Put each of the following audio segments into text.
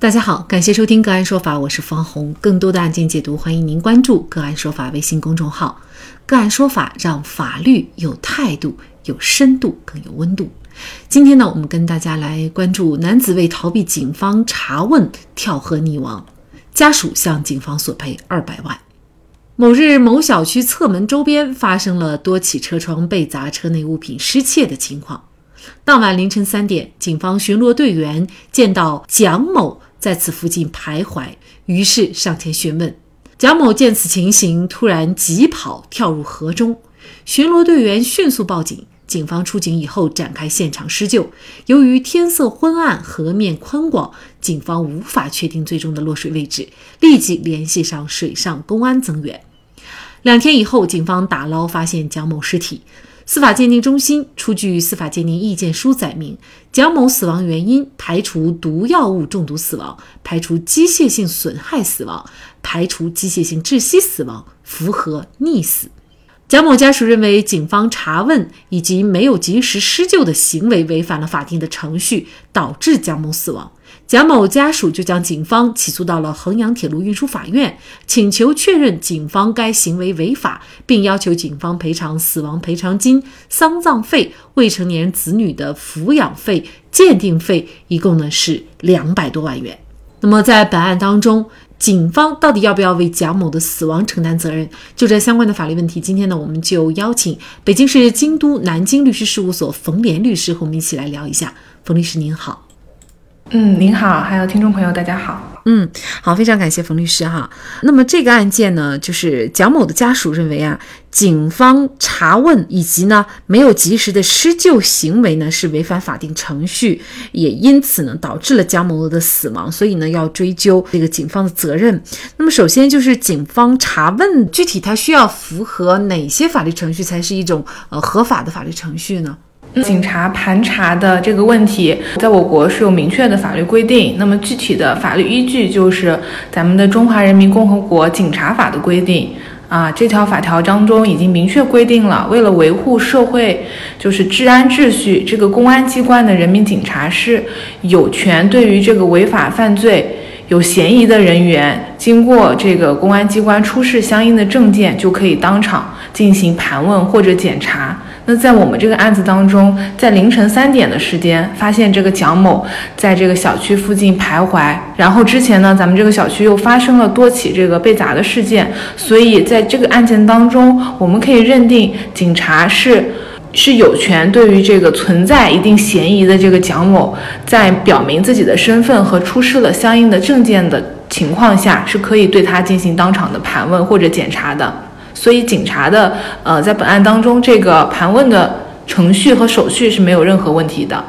大家好，感谢收听个案说法，我是方红。更多的案件解读，欢迎您关注个案说法微信公众号。个案说法让法律有态度、有深度、更有温度。今天呢，我们跟大家来关注男子为逃避警方查问跳河溺亡，家属向警方索赔二百万。某日，某小区侧门周边发生了多起车窗被砸、车内物品失窃的情况。当晚凌晨三点，警方巡逻队员见到蒋某。在此附近徘徊，于是上前询问。蒋某见此情形，突然急跑跳入河中。巡逻队员迅速报警，警方出警以后展开现场施救。由于天色昏暗，河面宽广，警方无法确定最终的落水位置，立即联系上水上公安增援。两天以后，警方打捞发现蒋某尸体。司法鉴定中心出具司法鉴定意见书，载明蒋某死亡原因排除毒药物中毒死亡，排除机械性损害死亡，排除机械性窒息死亡，符合溺死。蒋某家属认为，警方查问以及没有及时施救的行为违反了法定的程序，导致蒋某死亡。蒋某家属就将警方起诉到了衡阳铁路运输法院，请求确认警方该行为违法，并要求警方赔偿死亡赔偿金、丧葬费、未成年子女的抚养费、鉴定费，一共呢是两百多万元。那么在本案当中，警方到底要不要为蒋某的死亡承担责任？就这相关的法律问题，今天呢，我们就邀请北京市京都南京律师事务所冯莲律师和我们一起来聊一下。冯律师您好。嗯，您好，还有听众朋友，大家好。嗯，好，非常感谢冯律师哈。那么这个案件呢，就是蒋某的家属认为啊，警方查问以及呢没有及时的施救行为呢是违反法定程序，也因此呢导致了蒋某的死亡，所以呢要追究这个警方的责任。那么首先就是警方查问，具体它需要符合哪些法律程序才是一种呃合法的法律程序呢？警察盘查的这个问题，在我国是有明确的法律规定。那么具体的法律依据就是咱们的《中华人民共和国警察法》的规定啊。这条法条当中已经明确规定了，为了维护社会就是治安秩序，这个公安机关的人民警察是有权对于这个违法犯罪有嫌疑的人员，经过这个公安机关出示相应的证件，就可以当场进行盘问或者检查。那在我们这个案子当中，在凌晨三点的时间，发现这个蒋某在这个小区附近徘徊。然后之前呢，咱们这个小区又发生了多起这个被砸的事件，所以在这个案件当中，我们可以认定警察是是有权对于这个存在一定嫌疑的这个蒋某，在表明自己的身份和出示了相应的证件的情况下，是可以对他进行当场的盘问或者检查的。所以，警察的呃，在本案当中，这个盘问的程序和手续是没有任何问题的。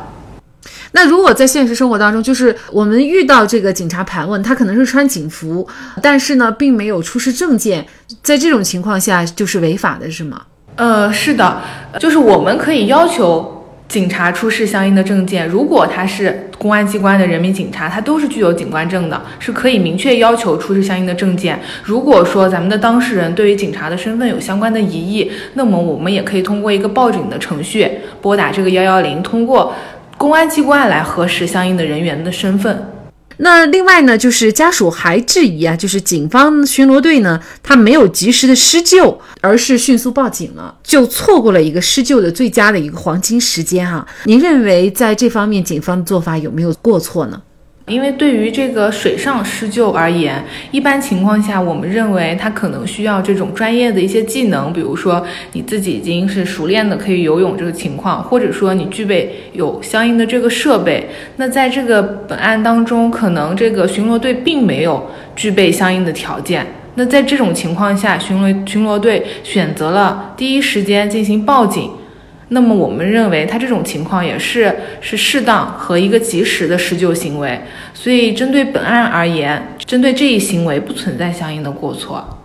那如果在现实生活当中，就是我们遇到这个警察盘问，他可能是穿警服，但是呢，并没有出示证件，在这种情况下就是违法的，是吗？呃，是的，就是我们可以要求。警察出示相应的证件，如果他是公安机关的人民警察，他都是具有警官证的，是可以明确要求出示相应的证件。如果说咱们的当事人对于警察的身份有相关的疑义，那么我们也可以通过一个报警的程序，拨打这个幺幺零，通过公安机关来核实相应的人员的身份。那另外呢，就是家属还质疑啊，就是警方巡逻队呢，他没有及时的施救，而是迅速报警了，就错过了一个施救的最佳的一个黄金时间哈。您认为在这方面警方的做法有没有过错呢？因为对于这个水上施救而言，一般情况下，我们认为它可能需要这种专业的一些技能，比如说你自己已经是熟练的可以游泳这个情况，或者说你具备有相应的这个设备。那在这个本案当中，可能这个巡逻队并没有具备相应的条件。那在这种情况下，巡逻巡逻队选择了第一时间进行报警。那么我们认为他这种情况也是是适当和一个及时的施救行为，所以针对本案而言，针对这一行为不存在相应的过错。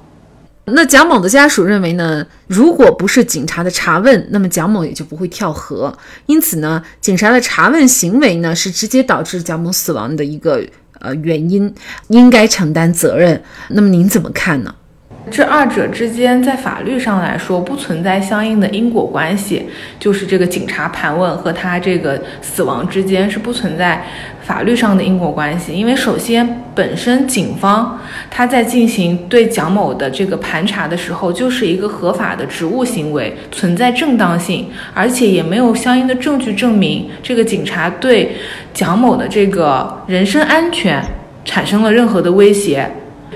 那蒋某的家属认为呢，如果不是警察的查问，那么蒋某也就不会跳河。因此呢，警察的查问行为呢是直接导致蒋某死亡的一个呃原因，应该承担责任。那么您怎么看呢？这二者之间在法律上来说不存在相应的因果关系，就是这个警察盘问和他这个死亡之间是不存在法律上的因果关系。因为首先本身警方他在进行对蒋某的这个盘查的时候，就是一个合法的职务行为，存在正当性，而且也没有相应的证据证明这个警察对蒋某的这个人身安全产生了任何的威胁。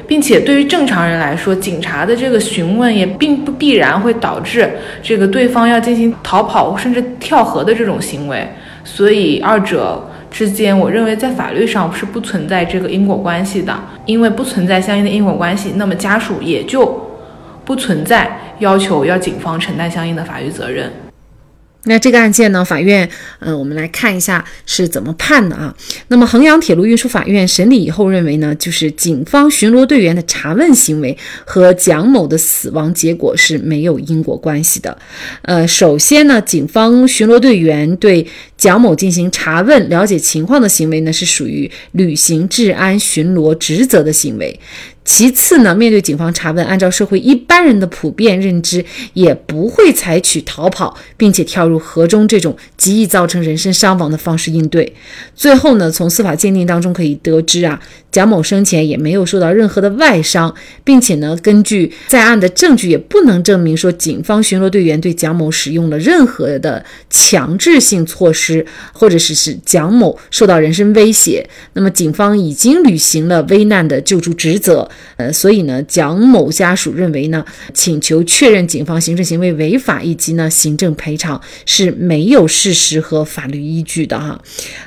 并且对于正常人来说，警察的这个询问也并不必然会导致这个对方要进行逃跑甚至跳河的这种行为，所以二者之间，我认为在法律上是不存在这个因果关系的。因为不存在相应的因果关系，那么家属也就不存在要求要警方承担相应的法律责任。那这个案件呢？法院，呃，我们来看一下是怎么判的啊。那么衡阳铁路运输法院审理以后认为呢，就是警方巡逻队员的查问行为和蒋某的死亡结果是没有因果关系的。呃，首先呢，警方巡逻队员对蒋某进行查问、了解情况的行为呢，是属于履行治安巡逻职责的行为。其次呢，面对警方查问，按照社会一般人的普遍认知，也不会采取逃跑并且跳入河中这种极易造成人身伤亡的方式应对。最后呢，从司法鉴定当中可以得知啊，蒋某生前也没有受到任何的外伤，并且呢，根据在案的证据，也不能证明说警方巡逻队员对蒋某使用了任何的强制性措施，或者是使蒋某受到人身威胁。那么，警方已经履行了危难的救助职责。呃，所以呢，蒋某家属认为呢，请求确认警方行政行为违法以及呢行政赔偿是没有事实和法律依据的哈，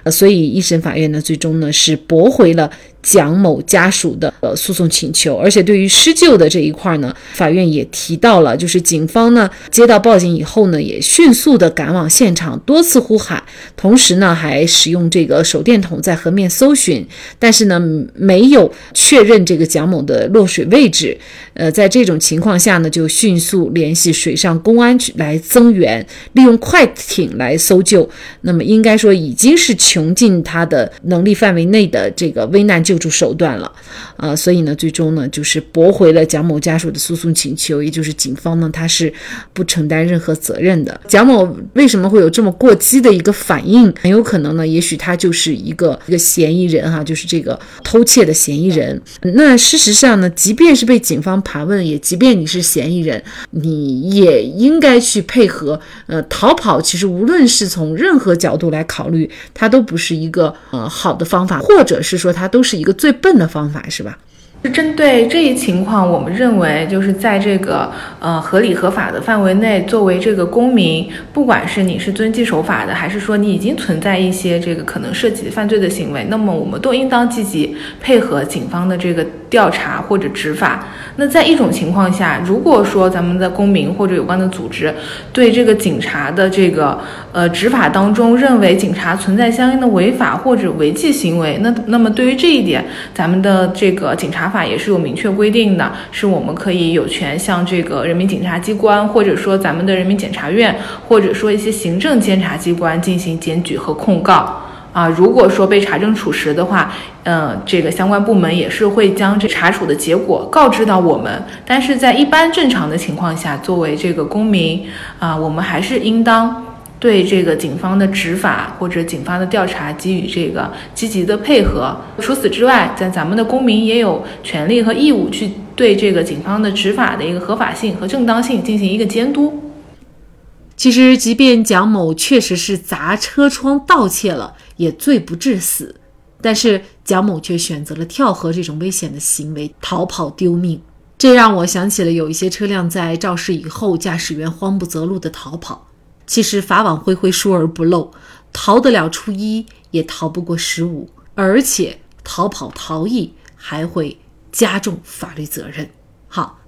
呃，所以一审法院呢，最终呢是驳回了。蒋某家属的呃诉讼请求，而且对于施救的这一块呢，法院也提到了，就是警方呢接到报警以后呢，也迅速的赶往现场，多次呼喊，同时呢还使用这个手电筒在河面搜寻，但是呢没有确认这个蒋某的落水位置。呃，在这种情况下呢，就迅速联系水上公安局来增援，利用快艇来搜救。那么应该说已经是穷尽他的能力范围内的这个危难救助手段了，啊，所以呢，最终呢就是驳回了蒋某家属的诉讼请求，也就是警方呢他是不承担任何责任的。蒋某为什么会有这么过激的一个反应？很有可能呢，也许他就是一个一个嫌疑人哈，就是这个偷窃的嫌疑人。那事实实上呢，即便是被警方盘问也，即便你是嫌疑人，你也应该去配合。呃，逃跑其实无论是从任何角度来考虑，它都不是一个呃好的方法，或者是说它都是一个最笨的方法，是吧？是针对这一情况，我们认为就是在这个呃合理合法的范围内，作为这个公民，不管是你是遵纪守法的，还是说你已经存在一些这个可能涉及犯罪的行为，那么我们都应当积极配合警方的这个调查或者执法。那在一种情况下，如果说咱们的公民或者有关的组织对这个警察的这个呃执法当中认为警察存在相应的违法或者违纪行为，那那么对于这一点，咱们的这个警察。法也是有明确规定的，是我们可以有权向这个人民检察机关，或者说咱们的人民检察院，或者说一些行政监察机关进行检举和控告啊。如果说被查证属实的话，嗯，这个相关部门也是会将这查处的结果告知到我们。但是在一般正常的情况下，作为这个公民啊，我们还是应当。对这个警方的执法或者警方的调查给予这个积极的配合。除此之外，在咱们的公民也有权利和义务去对这个警方的执法的一个合法性和正当性进行一个监督。其实，即便蒋某确实是砸车窗盗窃了，也罪不至死。但是蒋某却选择了跳河这种危险的行为，逃跑丢命。这让我想起了有一些车辆在肇事以后，驾驶员慌不择路的逃跑。其实法网恢恢，疏而不漏，逃得了初一，也逃不过十五，而且逃跑逃逸还会加重法律责任。好，